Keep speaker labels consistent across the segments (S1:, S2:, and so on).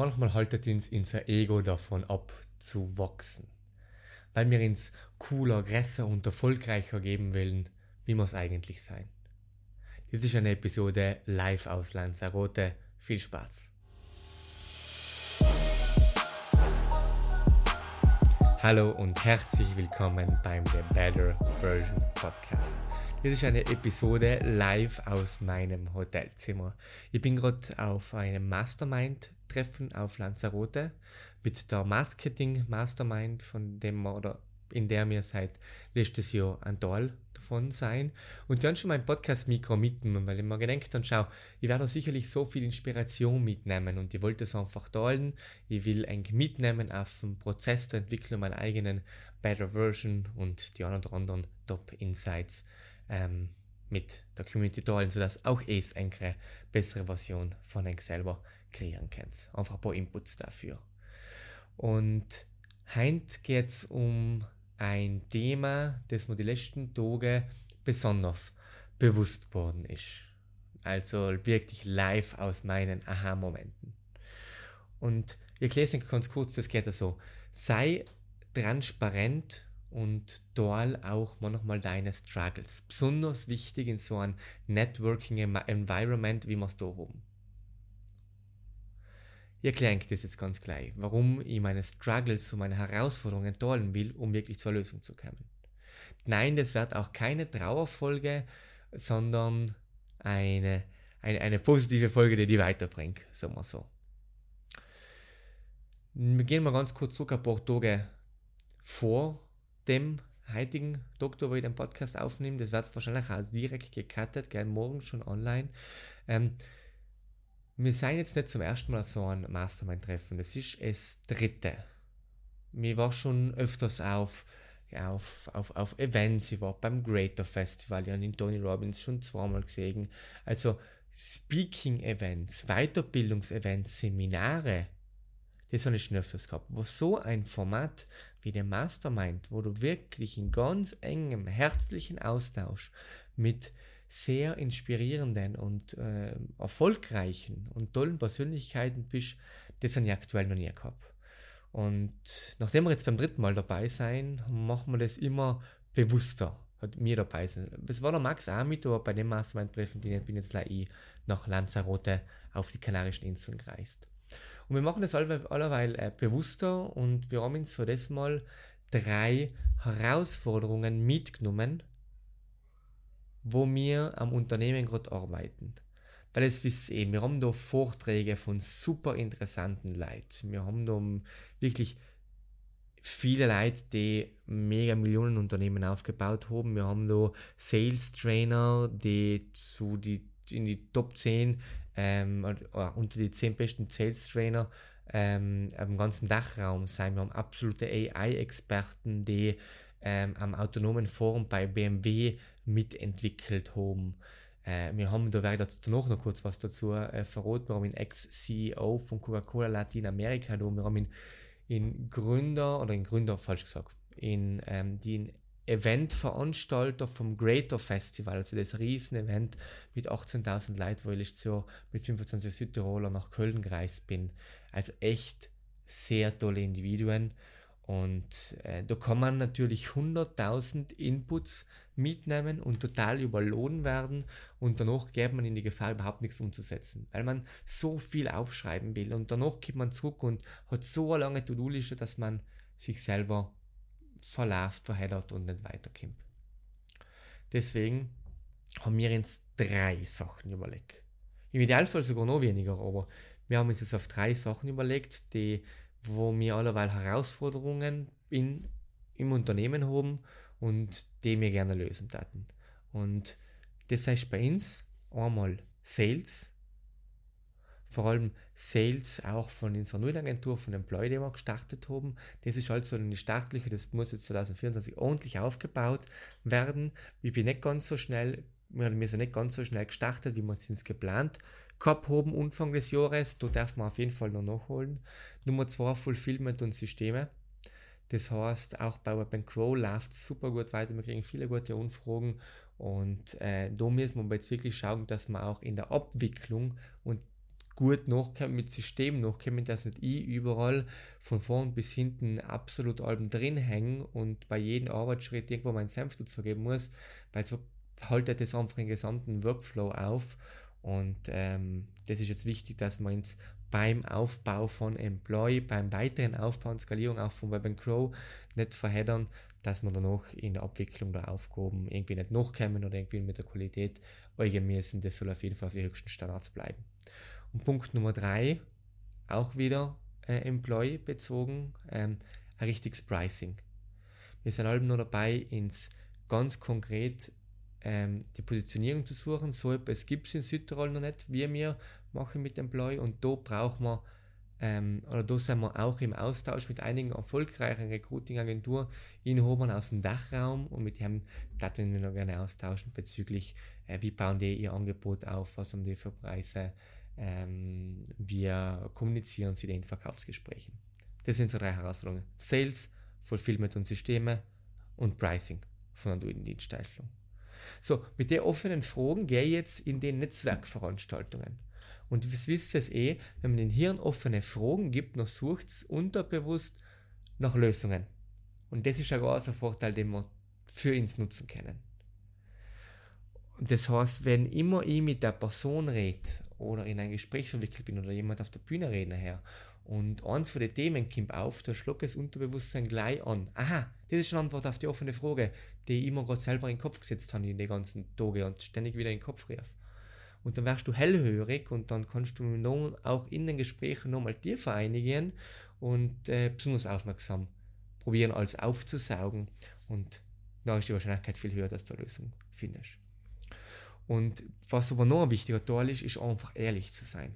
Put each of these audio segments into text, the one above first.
S1: manchmal haltet uns unser Ego davon ab zu wachsen, weil wir uns cooler, größer und erfolgreicher geben wollen, wie wir es eigentlich sein. Dies ist eine Episode live aus Lanzarote. Viel Spaß! Hallo und herzlich willkommen beim The Better Version Podcast. Das ist eine Episode live aus meinem Hotelzimmer. Ich bin gerade auf einem Mastermind-Treffen auf Lanzarote mit der Marketing Mastermind, von dem oder in der mir seit letztes Jahr ein Teil davon sein. Und dann schon mein Podcast-Mikro mitnehmen, weil ich mir gedacht habe, schau, ich werde sicherlich so viel Inspiration mitnehmen und ich wollte es einfach teilen. Ich will eigentlich mitnehmen auf den Prozess der Entwicklung meiner eigenen Better Version und die anderen, anderen Top Insights ähm, mit der Community teilen, sodass auch es eine bessere Version von euch selber kreieren könnt. Einfach ein paar Inputs dafür. Und heute geht es um ein Thema, das mir die letzten Tage besonders bewusst worden ist. Also wirklich live aus meinen Aha-Momenten. Und erkläre es ganz kurz, das geht so. Sei transparent und dort auch manchmal deine Struggles. Besonders wichtig in so einem Networking-Environment, wie wir es da haben. Ich erkläre das jetzt ganz gleich, warum ich meine Struggles und meine Herausforderungen teilen will, um wirklich zur Lösung zu kommen. Nein, das wird auch keine Trauerfolge, sondern eine, eine, eine positive Folge, die die weiterbringt, sagen wir so. Wir gehen mal ganz kurz zurück ein paar Tage vor dem heutigen Doktor, wo ich den Podcast aufnehme, das wird wahrscheinlich auch direkt gecuttet, gern morgen schon online. Ähm, wir sind jetzt nicht zum ersten Mal auf so einem Mastermind-Treffen, das ist das dritte. Mir war schon öfters auf, auf, auf, auf Events, ich war beim Greater Festival, ich habe den Tony Robbins schon zweimal gesehen. Also Speaking-Events, Weiterbildungsevents, Seminare, das habe ich schon öfters gehabt. Aber so ein Format wie der Mastermind, wo du wirklich in ganz engem, herzlichen Austausch mit sehr inspirierenden und äh, erfolgreichen und tollen Persönlichkeiten bist, das habe ich aktuell noch nie gehabt. Und nachdem wir jetzt beim dritten Mal dabei sein, machen wir das immer bewusster, hat mir dabei sein. Es war der Max auch mit, aber bei dem Mastermind-Treffen, den bin jetzt ich nach Lanzarote auf die Kanarischen Inseln gereist. Und wir machen das allerweil äh, bewusster und wir haben uns für das Mal drei Herausforderungen mitgenommen, wo wir am Unternehmen gerade arbeiten. Weil es wisst ihr, wir haben da Vorträge von super interessanten Leuten. Wir haben da wirklich viele Leute, die mega Millionen Unternehmen aufgebaut haben. Wir haben da Sales Trainer, die zu die, in die Top 10 ähm, unter die 10 besten Sales Trainer ähm, im ganzen Dachraum sein. Wir haben absolute AI-Experten, die ähm, am autonomen Forum bei BMW mitentwickelt haben. Äh, wir haben, da werde ich jetzt noch, kurz was dazu äh, verraten, wir haben einen Ex-CEO von Coca-Cola Lateinamerika da, wir haben in Gründer, oder in Gründer, falsch gesagt, in ähm, den Eventveranstalter vom Greater Festival, also das Riesen-Event mit 18.000 Leuten, wo ich Jahr mit 25 Südtiroler nach Köln gereist bin. Also echt sehr tolle Individuen. Und äh, da kann man natürlich 100.000 Inputs mitnehmen und total überlohnt werden und danach geht man in die Gefahr, überhaupt nichts umzusetzen, weil man so viel aufschreiben will und danach geht man zurück und hat so eine lange To-Do-Liste, dass man sich selber verläuft, verheddert und nicht weiterkommt. Deswegen haben wir uns drei Sachen überlegt. Im Idealfall sogar noch weniger, aber wir haben uns jetzt auf drei Sachen überlegt, die wo wir allerweil Herausforderungen in, im Unternehmen haben und die wir gerne lösen taten. Und das heißt bei uns einmal Sales, vor allem Sales auch von unserer Nullagentur, von Employee, die wir gestartet haben. Das ist also eine startliche, das muss jetzt 2024 ordentlich aufgebaut werden. Ich bin nicht ganz so schnell, wir sind nicht ganz so schnell gestartet, wie wir es geplant gehabt haben Anfang des Jahres. Da darf man auf jeden Fall noch nachholen. Nummer zwei, Fulfillment und Systeme. Das heißt, auch bei Web Crow läuft es super gut weiter. Wir kriegen viele gute Anfragen und äh, da müssen wir jetzt wirklich schauen, dass wir auch in der Abwicklung und gut nachkommen, mit System nachkommen, dass nicht ich überall von vorn bis hinten absolut allem drin hängen und bei jedem Arbeitsschritt irgendwo meinen Senf dazu geben muss, weil so haltet das einfach den gesamten Workflow auf und ähm, das ist jetzt wichtig, dass man uns beim Aufbau von Employee, beim weiteren Aufbau und Skalierung auch von Web Crow nicht verheddern, dass man dann auch in der Abwicklung der Aufgaben irgendwie nicht nachkommen oder irgendwie mit der Qualität eigen müssen. Das soll auf jeden Fall auf die höchsten Standards bleiben. Und Punkt Nummer drei, auch wieder äh, Employee bezogen, ähm, ein richtiges Pricing. Wir sind alle nur dabei, ins ganz konkret ähm, die Positionierung zu suchen. So etwas gibt es in Südtirol noch nicht, wie wir machen mit Employee. Und da brauchen wir ähm, oder da sind wir auch im Austausch mit einigen erfolgreichen Recruiting-Agenturen in Hoban aus dem Dachraum und mit dem würden wir noch gerne austauschen bezüglich, äh, wie bauen die ihr Angebot auf, was haben die für Preise, ähm, wir kommunizieren sie in Verkaufsgesprächen. Das sind so drei Herausforderungen. Sales, Fulfillment und Systeme und Pricing von einer Dienstleistung. So, mit den offenen Fragen gehe ich jetzt in die Netzwerkveranstaltungen. Und das wisst ihr es eh, wenn man den Hirn offene Fragen gibt, dann sucht es unterbewusst nach Lösungen. Und das ist ein großer Vorteil, den wir für uns nutzen können. Das heißt, wenn immer ich mit der Person rede oder in ein Gespräch verwickelt bin oder jemand auf der Bühne reden her und eins von den Themen kommt auf, da schluckt das Unterbewusstsein gleich an. Aha, das ist eine Antwort auf die offene Frage, die ich immer gerade selber in den Kopf gesetzt habe in den ganzen Tagen und ständig wieder in den Kopf rief und dann wärst du hellhörig und dann kannst du noch, auch in den Gesprächen nochmal tiefer einigen und äh, besonders aufmerksam probieren, alles aufzusaugen und da ist die Wahrscheinlichkeit viel höher, dass du eine Lösung findest. Und was aber noch ein wichtiger Teil ist, ist einfach ehrlich zu sein.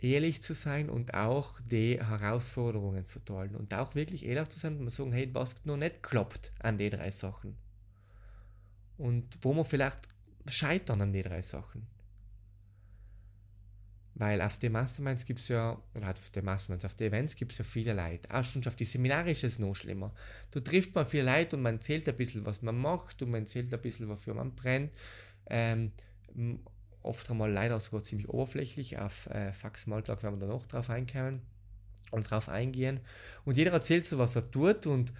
S1: Ehrlich zu sein und auch die Herausforderungen zu teilen und auch wirklich ehrlich zu sein und sagen, hey, was noch nicht klappt an den drei Sachen. Und wo man vielleicht scheitern an den drei Sachen. Weil auf den Masterminds gibt es ja, oder auf den Masterminds, auf den Events gibt es ja viele Leute. Auch schon auf die Seminare ist es noch schlimmer. Du triffst man viele Leute und man erzählt ein bisschen, was man macht und man erzählt ein bisschen, wofür man brennt. Ähm, oft einmal leider sogar ziemlich oberflächlich. Auf äh, Fax Maltag werden wir da noch drauf einkommen und drauf eingehen. Und jeder erzählt so, was er tut und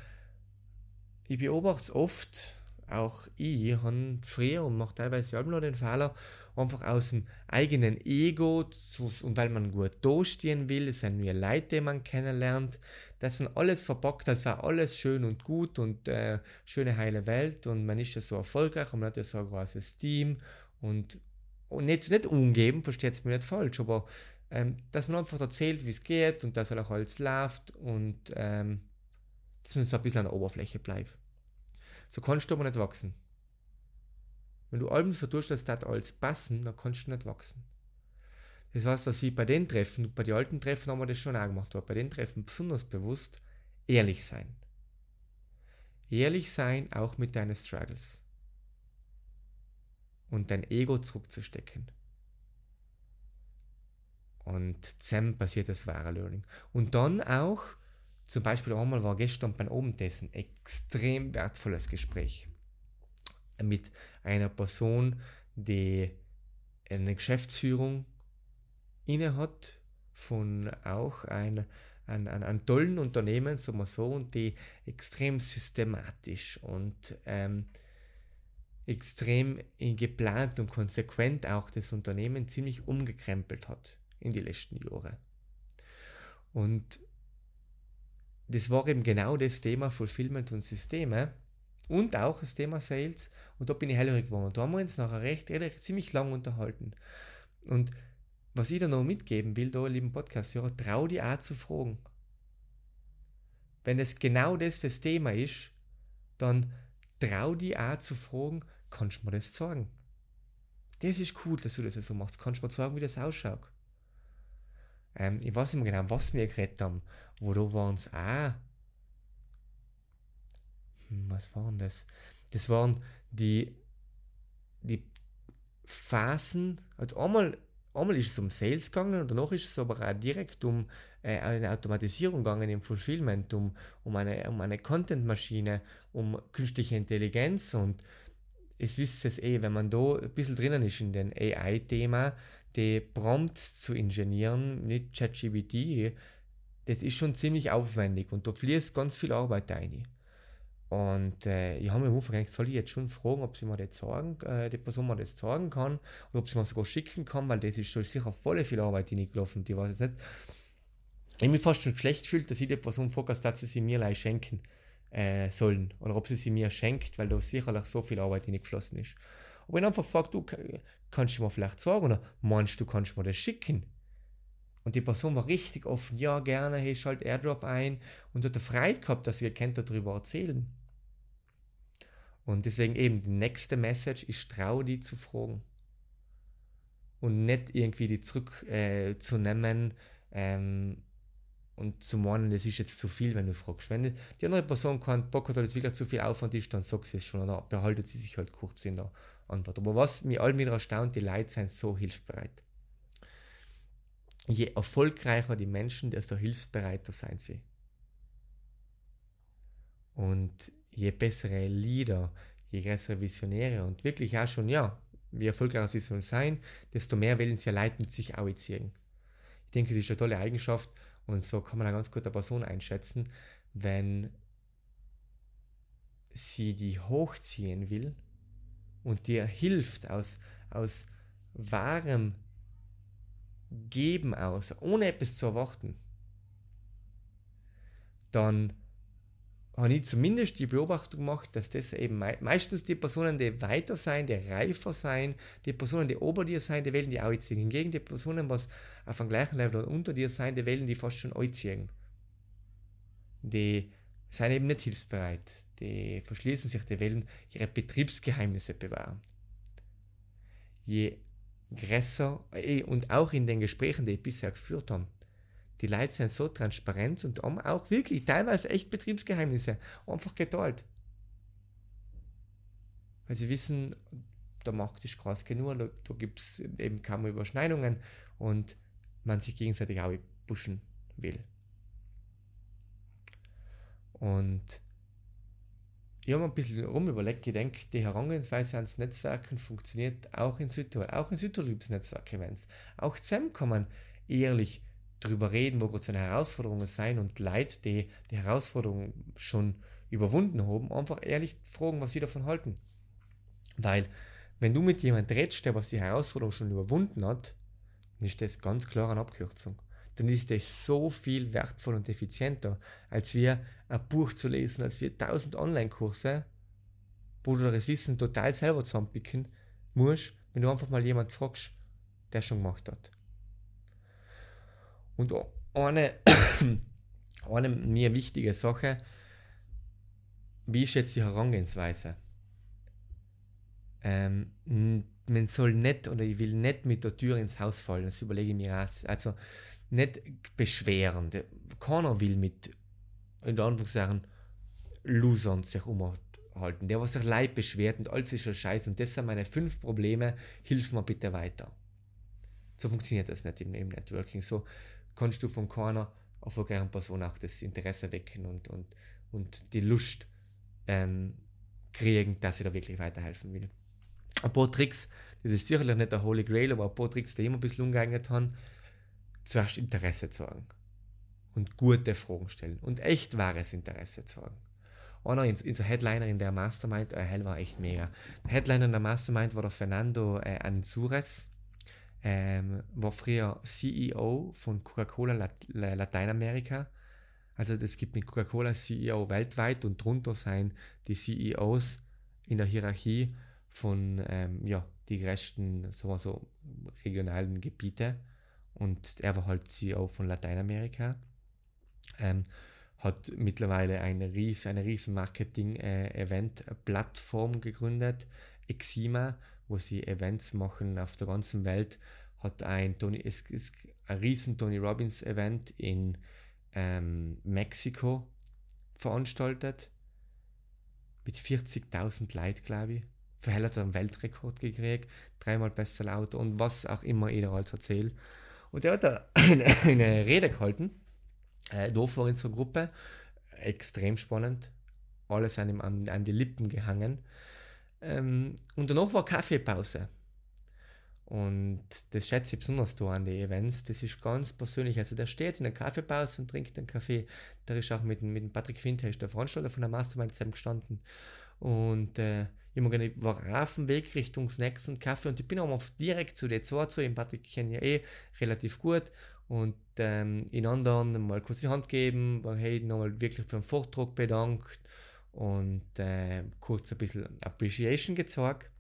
S1: ich beobachte es oft, auch ich habe früher und mache teilweise auch noch den Fehler, einfach aus dem eigenen Ego zu, und weil man gut dastehen will, es sind wir Leute, die man kennenlernt, dass man alles verpackt, als wäre alles schön und gut und äh, schöne heile Welt und man ist ja so erfolgreich und man hat ja so ein großes Team und, und jetzt nicht umgeben, versteht es mir nicht falsch, aber ähm, dass man einfach erzählt, wie es geht und dass auch alles läuft und ähm, dass man so ein bisschen an der Oberfläche bleibt. So kannst du aber nicht wachsen. Wenn du allem so tust, dass das alles passen, dann kannst du nicht wachsen. Das heißt, was ich bei den Treffen, bei den alten Treffen haben wir das schon auch gemacht, aber bei den Treffen besonders bewusst, ehrlich sein. Ehrlich sein auch mit deinen Struggles. Und dein Ego zurückzustecken. Und zusammen passiert das wahre Learning. Und dann auch zum Beispiel einmal war gestern beim Abendessen extrem wertvolles Gespräch mit einer Person, die eine Geschäftsführung innehat von auch einem ein, ein, ein tollen Unternehmen, sagen wir so, und die extrem systematisch und ähm, extrem geplant und konsequent auch das Unternehmen ziemlich umgekrempelt hat in die letzten Jahre. Und das war eben genau das Thema Fulfillment und Systeme und auch das Thema Sales. Und da bin ich hellhörig geworden. Da haben wir uns nachher recht, recht ziemlich lang unterhalten. Und was ich da noch mitgeben will, da, lieben Podcast-Hörer, trau dir auch zu fragen. Wenn es genau das das Thema ist, dann trau dir auch zu fragen, kannst du mir das sagen? Das ist cool, dass du das so machst. Kannst du mir sagen, wie das ausschaut? Ähm, ich weiß nicht mehr genau, was wir geredet haben. Wo waren es auch. Hm, was waren das? Das waren die, die Phasen. Also einmal, einmal ist es um Sales gegangen und danach ist es aber auch direkt um äh, eine Automatisierung gegangen im Fulfillment, um, um eine, um eine Content-Maschine, um künstliche Intelligenz und es wisst es eh, wenn man da ein bisschen drinnen ist in dem AI-Thema, die Prompts zu ingenieren, nicht ChatGPT, das ist schon ziemlich aufwendig und da fließt ganz viel Arbeit rein. Und äh, ich habe mir Anfang gedacht, soll ich jetzt schon fragen, ob sie mir das sagen, äh, die Person mir das sagen kann oder ob sie mir sogar schicken kann, weil das ist schon sicher voll viel Arbeit hineingelaufen, die weiß ich nicht. Ich mich fast schon schlecht fühlt, dass ich die Person frage, dass sie sie mir gleich schenken äh, sollen oder ob sie sie mir schenkt, weil da sicherlich so viel Arbeit hineingeflossen ist. Aber ich einfach frage, du, kannst du mir vielleicht sagen oder meinst du, kannst du mir das schicken? Und die Person war richtig offen, ja, gerne, hey, schalt Airdrop ein und hat Freude gehabt, dass ihr kennt darüber erzählen. Und deswegen eben die nächste Message ist, trau die zu fragen. Und nicht irgendwie die zurückzunehmen äh, ähm, und zu meinen, das ist jetzt zu viel, wenn du fragst. Wenn die andere Person keinen Bock hat, weil es wirklich zu viel Aufwand ist, dann sagt sie es schon oder behaltet sie sich halt kurz in der Antwort. Aber was mich all wieder erstaunt, die Leute sind so hilfsbereit. Je erfolgreicher die Menschen, desto hilfsbereiter sein sie. Und je bessere Leader, je größere Visionäre und wirklich auch schon, ja, wie erfolgreicher sie sollen sein, desto mehr wollen sie ja Leute sich auch ziehen. Ich denke, das ist eine tolle Eigenschaft und so kann man eine ganz gute Person einschätzen, wenn sie die hochziehen will und dir hilft aus, aus wahrem Geben aus, ohne etwas zu erwarten, dann habe ich zumindest die Beobachtung gemacht, dass das eben meistens die Personen, die weiter sein, die reifer sein, die Personen, die ober dir sein, die wählen die auch ziehen. Hingegen die Personen, was auf dem gleichen Level oder unter dir sein, die wählen die fast schon ziehen. Die sind eben nicht hilfsbereit. Die verschließen sich, die wollen ihre Betriebsgeheimnisse bewahren. Je größer, eh, und auch in den Gesprächen, die ich bisher geführt habe, die Leute sind so transparent und haben auch wirklich teilweise echt Betriebsgeheimnisse einfach geteilt. Weil sie wissen, der Markt ist krass genug, da, da gibt es eben kaum Überschneidungen und man sich gegenseitig auch pushen will. Und ich habe ein bisschen rum überlegt, ich denke, die Herangehensweise ans Netzwerken funktioniert auch in Südtirol, auch in Südtirol gibt es Netzwerkevents. Auch zusammen kann man ehrlich darüber reden, wo gerade seine Herausforderungen sein und Leute, die die Herausforderungen schon überwunden haben, einfach ehrlich fragen, was sie davon halten. Weil, wenn du mit jemandem redest, der was die Herausforderung schon überwunden hat, dann ist das ganz klar eine Abkürzung dann ist das so viel wertvoller und effizienter, als wir ein Buch zu lesen, als wir tausend Online-Kurse, wo du das Wissen total selber zusammenpicken musst, wenn du einfach mal jemand fragst, der schon gemacht hat. Und eine, eine mir wichtige Sache, wie ist jetzt die Herangehensweise? Ähm, man soll nicht oder ich will nicht mit der Tür ins Haus fallen, das überlege ich mir auch. Also nicht beschweren. Keiner will mit, in Anführungszeichen, Losern sich umhalten. Der, was sich leid beschwert und alles ist schon scheiße und das sind meine fünf Probleme, hilf mir bitte weiter. So funktioniert das nicht im, im Networking. So kannst du von keiner erfolgreichen Person auch das Interesse wecken und, und, und die Lust ähm, kriegen, dass sie da wirklich weiterhelfen will. Ein paar Tricks, das ist sicherlich nicht der Holy Grail, aber ein paar Tricks, die ich immer ein bisschen umgeeignet haben, zuerst Interesse zeigen und gute Fragen stellen und echt wahres Interesse zeigen. Einer in, in so Headliner in der Mastermind, äh, hell war echt mega. Der Headliner in der Mastermind war der Fernando äh, Anzures, ähm, war früher CEO von Coca-Cola Lat Lateinamerika. Also es gibt mit Coca-Cola CEO weltweit und drunter sein die CEOs in der Hierarchie von ähm, ja, die größten so, so regionalen Gebiete und er war halt CEO von Lateinamerika. Ähm, hat mittlerweile eine riesen, eine riesen Marketing-Event-Plattform gegründet, Exima, wo sie Events machen auf der ganzen Welt. Hat ein Tony, es ist ein riesen Tony Robbins Event in ähm, Mexiko veranstaltet mit 40.000 Leuten, glaube ich. Vorher hat er einen Weltrekord gekriegt, dreimal besser Auto und was auch immer jeder als erzählt. Und der hat da eine, eine Rede gehalten, äh, da vor unserer Gruppe. Extrem spannend. Alle sind ihm an, an die Lippen gehangen. Ähm, und danach war Kaffeepause. Und das schätze ich besonders da an den Events. Das ist ganz persönlich. Also der steht in der Kaffeepause und trinkt einen Kaffee. Der ist auch mit, mit Patrick Winter, der Veranstalter von der Mastermind zusammen gestanden. Und äh, ich war auf dem Weg Richtung Snacks und Kaffee und ich bin auch mal direkt zu der zwei zu. Den Patrick kenne ja eh relativ gut. Und ähm, in anderen mal kurz die Hand geben, hey, nochmal wirklich für den Vortrag bedankt und äh, kurz ein bisschen Appreciation gezeigt.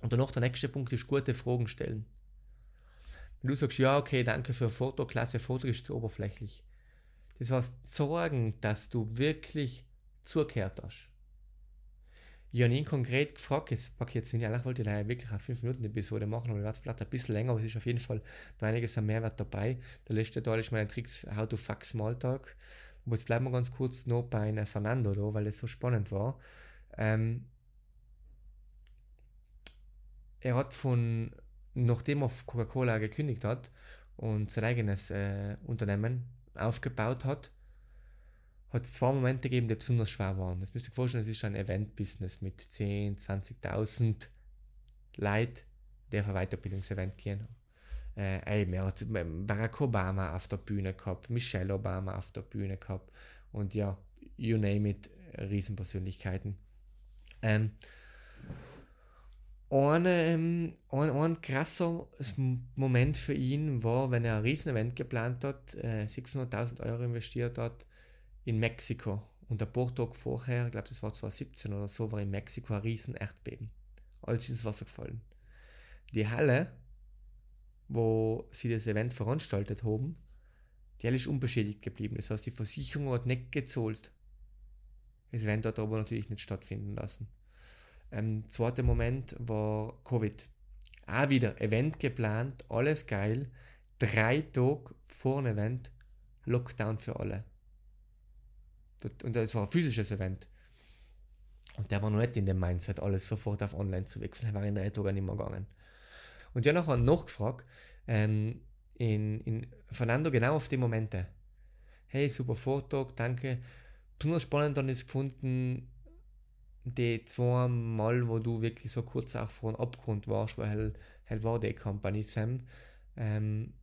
S1: Und danach der nächste Punkt ist gute Fragen stellen. Wenn du sagst, ja, okay, danke für ein Foto, klasse Foto, ist zu oberflächlich. Das heißt, sorgen, dass du wirklich zugehört hast. Ich habe ihn konkret gefragt, jetzt packe jetzt nicht, eigentlich wollte ich da wirklich eine 5 Minuten Episode machen, aber ich werde vielleicht ein bisschen länger, aber es ist auf jeden Fall noch einiges an Mehrwert dabei. Der letzte Teil ist meine Tricks How to Fuck Smalltalk. Aber jetzt bleiben wir ganz kurz noch bei Fernando da, weil es so spannend war. Ähm, er hat von, nachdem er Coca-Cola gekündigt hat und sein eigenes äh, Unternehmen aufgebaut hat, hat es zwei Momente gegeben, die besonders schwer waren. Das müsst ihr euch vorstellen, es ist ein Event-Business mit 10, 20.000 Leuten, die auf ein Weiterbildungsevent gehen. Äh, ey, er hat Barack Obama auf der Bühne gehabt, Michelle Obama auf der Bühne gehabt und ja, you name it, Riesenpersönlichkeiten. Ähm, ein, ähm, ein, ein krasser Moment für ihn war, wenn er ein Riesenevent geplant hat, äh, 600.000 Euro investiert hat in Mexiko. Und ein paar Tage vorher, ich glaube, das war 2017 oder so, war in Mexiko ein riesen Erdbeben. Alles ins Wasser gefallen. Die Halle, wo sie das Event veranstaltet haben, die Halle ist unbeschädigt geblieben. Das heißt, die Versicherung hat nicht gezahlt. Das Event hat aber natürlich nicht stattfinden lassen. Ähm, zweiter Moment war Covid. Auch wieder Event geplant, alles geil. Drei Tage vor dem Event, Lockdown für alle. Und das war ein physisches Event. Und der war noch nicht in dem Mindset, alles sofort auf online zu wechseln. Er war in drei Tagen nicht mehr gegangen. Und ich habe noch gefragt, ähm, in, in Fernando genau auf die Momente. Hey, super Vortrag, danke. Besonders spannend dann ist gefunden, die zwei Mal, wo du wirklich so kurz auch vor dem Abgrund warst, weil halt war die Company Sam, ähm,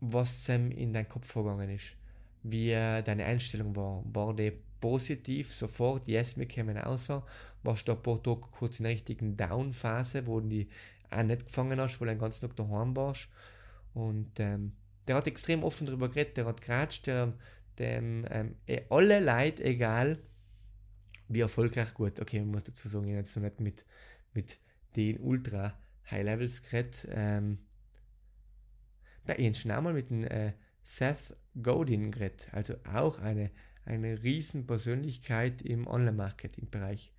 S1: was Sam in dein Kopf vorgegangen ist wie deine Einstellung war. War die positiv, sofort, yes, wir kommen außer? Warst du ein paar Tage kurz in der richtigen Down-Phase, wo du die auch nicht gefangen hast, weil du den ganzen Tag daheim warst? Und ähm, der hat extrem offen darüber geredet, der hat geratscht, der, dem ähm, eh, alle Leute, egal wie erfolgreich, gut, okay, man muss dazu sagen, ich jetzt noch nicht mit, mit den ultra High Levels geredet. Ähm, bei ihnen schon einmal mit dem äh, Seth Godin geredet, also auch eine, eine Riesenpersönlichkeit im Online-Marketing-Bereich.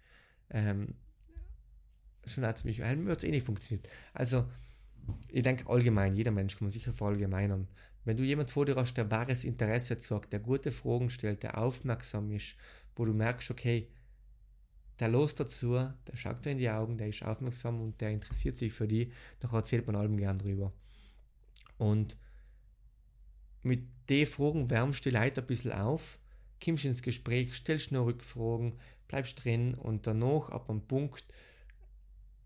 S1: Ähm, schon hat es mich, hat es eh nicht funktioniert. Also, ich denke allgemein, jeder Mensch kann man sicher verallgemeinern. Wenn du jemand vor dir hast, der wahres Interesse zeigt, der gute Fragen stellt, der aufmerksam ist, wo du merkst, okay, der los dazu, der schaut dir in die Augen, der ist aufmerksam und der interessiert sich für die, dann erzählt man allem gern drüber. Und mit den Fragen wärmst du die Leute ein bisschen auf, kommst ins Gespräch, stellst noch Rückfragen, bleibst drin und danach ab einem Punkt,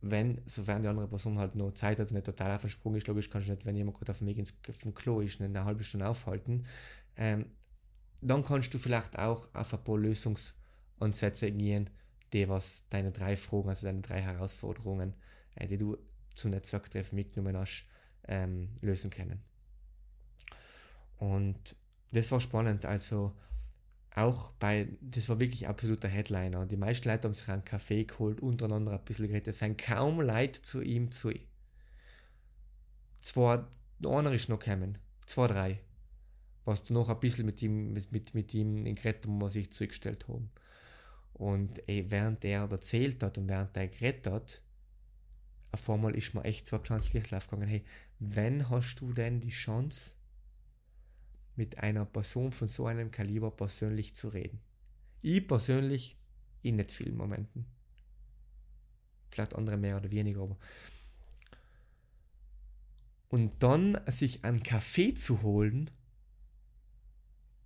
S1: wenn, sofern die andere Person halt noch Zeit hat und nicht total auf den Sprung ist, logisch kannst du nicht, wenn jemand gerade auf dem Weg ins vom Klo ist, eine halbe Stunde aufhalten, ähm, dann kannst du vielleicht auch auf ein paar Lösungsansätze gehen, die was deine drei Fragen, also deine drei Herausforderungen, äh, die du zum Netzwerktreffen mitgenommen hast, ähm, lösen können. Und das war spannend. Also auch bei, das war wirklich absoluter Headliner. Die meisten Leute haben sich einen Kaffee geholt, untereinander ein bisschen geredet. Es sind kaum Leute zu ihm zu. Zwei, einer ist noch gekommen. Zwei, drei. Was noch ein bisschen mit ihm, mit, mit ihm in geredet wo wir sich zugestellt haben. Und ey, während er erzählt hat und während er geredet hat, auf einmal ist mir echt so ein kleines Licht aufgegangen. Hey, wenn hast du denn die Chance, mit einer Person von so einem Kaliber persönlich zu reden. Ich persönlich in nicht vielen Momenten. Vielleicht andere mehr oder weniger, aber. Und dann sich einen Kaffee zu holen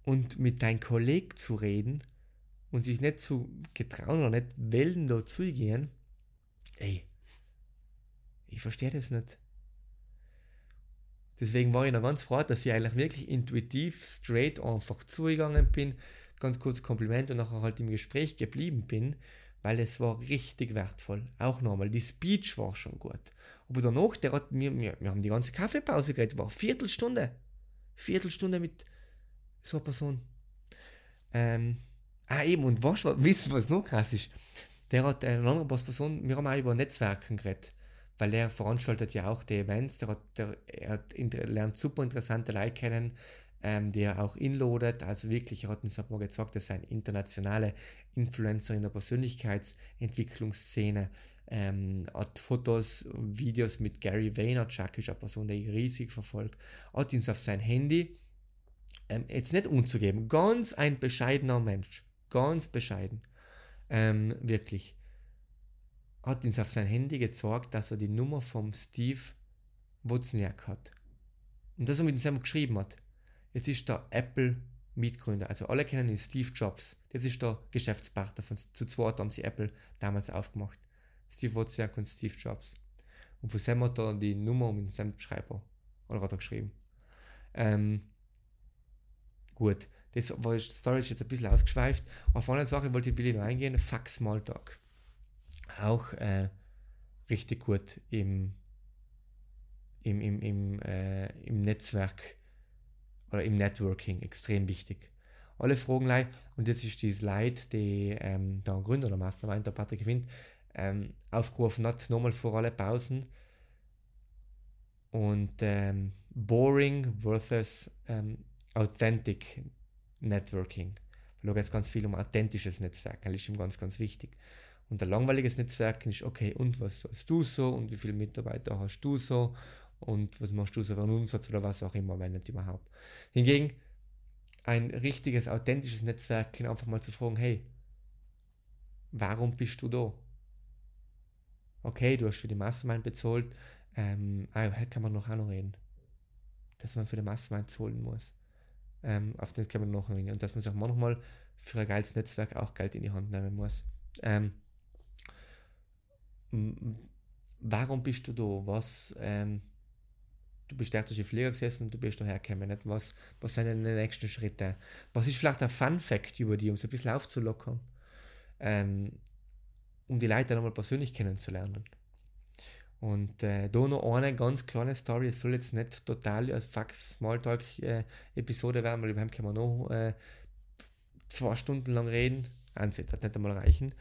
S1: und mit deinem Kollegen zu reden und sich nicht zu getrauen oder nicht wollen da zugehen, ey, Ich verstehe das nicht. Deswegen war ich noch ganz froh, dass ich eigentlich wirklich intuitiv, straight einfach zugegangen bin, ganz kurz Kompliment und nachher halt im Gespräch geblieben bin, weil es war richtig wertvoll. Auch nochmal, die Speech war schon gut. Aber danach, der hat mir, wir, wir haben die ganze Kaffeepause geredet, war Viertelstunde. Viertelstunde mit so einer Person. Ähm, ah, eben, und was, wissen, was noch krass ist? Der hat eine andere Person, wir haben auch über Netzwerken geredet weil er veranstaltet ja auch die Events, der, hat, der er hat, lernt super interessante Leute kennen, ähm, die er auch inloadet, also wirklich, er hat uns mal gesagt, dass er ein internationaler Influencer in der Persönlichkeitsentwicklungsszene ähm, hat Fotos, Videos mit Gary Vaynerchuk, ist eine Person, die ich riesig verfolgt, hat ihn auf sein Handy, ähm, jetzt nicht umzugeben, ganz ein bescheidener Mensch, ganz bescheiden, ähm, wirklich hat uns auf sein Handy gezeigt, dass er die Nummer vom Steve Wozniak hat. Und dass er mit ihm geschrieben hat. Jetzt ist der Apple Mitgründer. Also alle kennen ihn Steve Jobs. Jetzt ist der Geschäftspartner von zu zweit haben sie Apple damals aufgemacht. Steve Wozniak und Steve Jobs. Und von Sam hat er die Nummer mit seinem Schreiber. Oder hat er geschrieben. Ähm, gut, das war die Story ist jetzt ein bisschen ausgeschweift. Auf eine Sache wollte ich, will ich noch eingehen: Fuck Smalltalk auch äh, richtig gut im, im, im, im, äh, im Netzwerk oder im Networking extrem wichtig. Alle Fragen, und jetzt ist die Slide, die ähm, der Gründer der Mastermind, der Patrick Wind, ähm, aufgerufen hat, nochmal vor alle Pausen. Und ähm, Boring versus ähm, Authentic Networking. Da geht es ganz viel um authentisches Netzwerk, das ist ihm ganz, ganz wichtig. Und ein langweiliges Netzwerk ist, okay, und was hast du so und wie viele Mitarbeiter hast du so und was machst du so für einen Umsatz oder was auch immer, wenn nicht überhaupt. Hingegen ein richtiges, authentisches Netzwerk einfach mal zu fragen, hey, warum bist du da? Okay, du hast für die Mastermind bezahlt, ähm, ah, kann man noch auch noch reden, dass man für die Mastermind zahlen muss. Ähm, auf das kann man noch reden und dass man sich auch manchmal für ein geiles Netzwerk auch Geld in die Hand nehmen muss. Ähm, warum bist du da? Was, ähm, du bist durch die Flieger gesessen und du bist daher gekommen. Nicht? Was, was sind denn die nächsten Schritte? Was ist vielleicht ein Fun Fact über dich, um es ein bisschen aufzulockern? Ähm, um die Leute nochmal persönlich kennenzulernen. Und äh, da noch eine ganz kleine Story, es soll jetzt nicht total als Fax Smalltalk äh, werden, weil über können wir noch äh, zwei Stunden lang reden. Ansehen, wird nicht einmal reichen.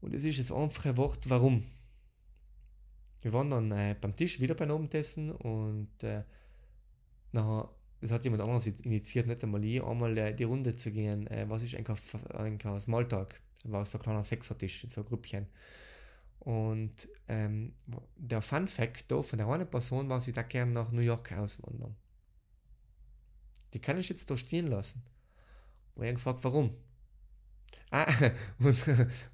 S1: Und es ist das einfache Wort, warum. Wir waren dann äh, beim Tisch wieder beim Abendessen und äh, nachher, das hat jemand anderes initiiert, nicht einmal ich, einmal äh, die Runde zu gehen. Äh, was ist ein Smalltalk? War so ein kleiner Sechsertisch, so ein Grüppchen. Und ähm, der Fun Fact da von der einen Person war, sie da gerne nach New York auswandern. Die kann ich jetzt da stehen lassen. Und ich gefragt, warum? Ah, und,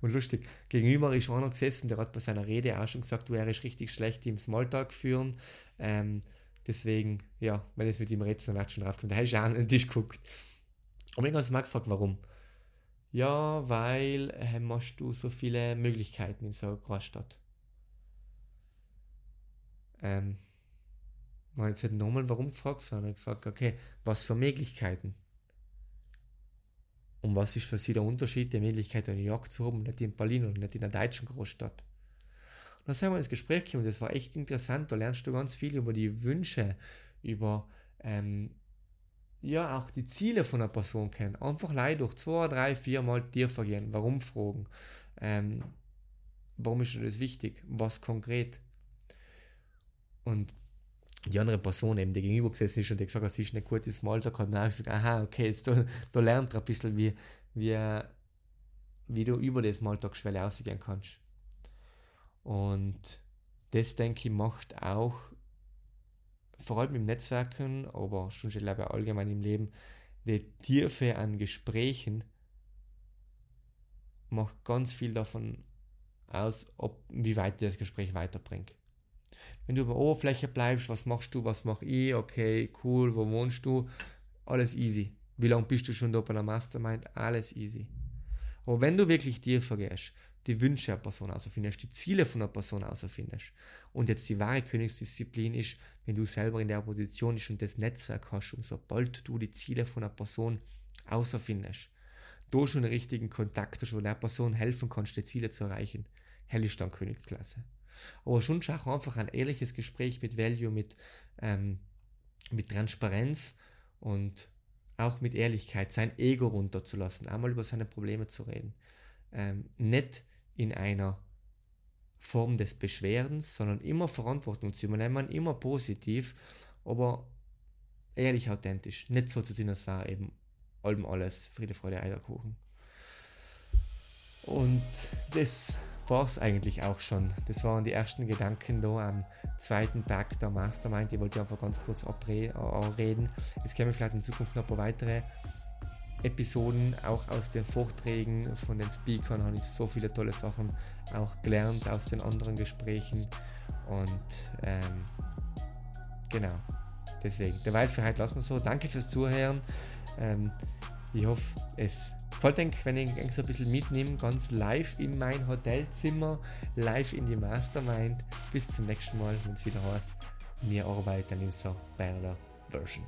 S1: und, lustig, gegenüber ist einer gesessen, der hat bei seiner Rede auch schon gesagt, du wärst richtig schlecht im Smalltalk führen. Ähm, deswegen, ja, wenn es mit ihm redet, dann wird schon draufgekommen. Da habe ich auch an den Tisch geguckt. Und ich habe mal gefragt, warum? Ja, weil äh, hast du so viele Möglichkeiten in so einer Großstadt. Ähm, hat jetzt nicht nochmal warum gefragt, sondern gesagt, okay, was für Möglichkeiten? Und was ist für sie der Unterschied, die Möglichkeit, eine Jagd zu haben, nicht in Berlin und nicht in einer deutschen Großstadt? Und dann sind wir ins Gespräch gekommen, das war echt interessant, da lernst du ganz viel über die Wünsche, über ähm, ja auch die Ziele von einer Person kennen. Einfach leider durch zwei, drei, vier Mal tiefer gehen, warum fragen, ähm, warum ist das wichtig, was konkret. Und die andere Person eben, die gegenüber gesessen ist und die gesagt hat, sie ist nicht gut, ist hat dann gesagt, aha, okay, jetzt da, da lernt er ein bisschen, wie, wie, wie du über das Maltag-Schwelle ausgehen kannst. Und das, denke ich, macht auch, vor allem im Netzwerken, aber schon ich glaube allgemein im Leben, die Tiefe an Gesprächen macht ganz viel davon aus, ob, wie weit das Gespräch weiterbringt. Wenn du über Oberfläche bleibst, was machst du, was mach ich, okay, cool, wo wohnst du, alles easy. Wie lange bist du schon da bei der Mastermind? Alles easy. Aber wenn du wirklich tiefer gehst, die Wünsche einer Person außerfindest, die Ziele von einer Person außerfindest. Und jetzt die wahre Königsdisziplin ist, wenn du selber in der Position bist und das Netzwerk hast, und sobald du die Ziele von einer Person außerfindest, du schon den richtigen Kontakt hast, wo der Person helfen kannst, die Ziele zu erreichen, hell ist dann Königsklasse. Aber schon auch einfach ein ehrliches Gespräch mit Value, mit, ähm, mit Transparenz und auch mit Ehrlichkeit, sein Ego runterzulassen, einmal über seine Probleme zu reden. Ähm, nicht in einer Form des Beschwerens, sondern immer Verantwortung zu übernehmen, immer positiv, aber ehrlich authentisch. Nicht so zu sehen, als war eben allem alles Friede, Freude, Eierkuchen. Und das war es eigentlich auch schon. Das waren die ersten Gedanken da am zweiten Tag der Mastermind. Ich wollte einfach ganz kurz abreden. Es kämen vielleicht in Zukunft noch ein paar weitere Episoden, auch aus den Vorträgen von den Speakern habe ich so viele tolle Sachen auch gelernt aus den anderen Gesprächen. Und ähm, genau, deswegen, der Waldfreiheit lassen wir so. Danke fürs Zuhören. Ähm, ich hoffe, es gefällt euch, wenn ich so ein bisschen mitnehme, ganz live in mein Hotelzimmer, live in die Mastermind. Bis zum nächsten Mal, wenn es wieder heißt, wir arbeiten in so Berner Version.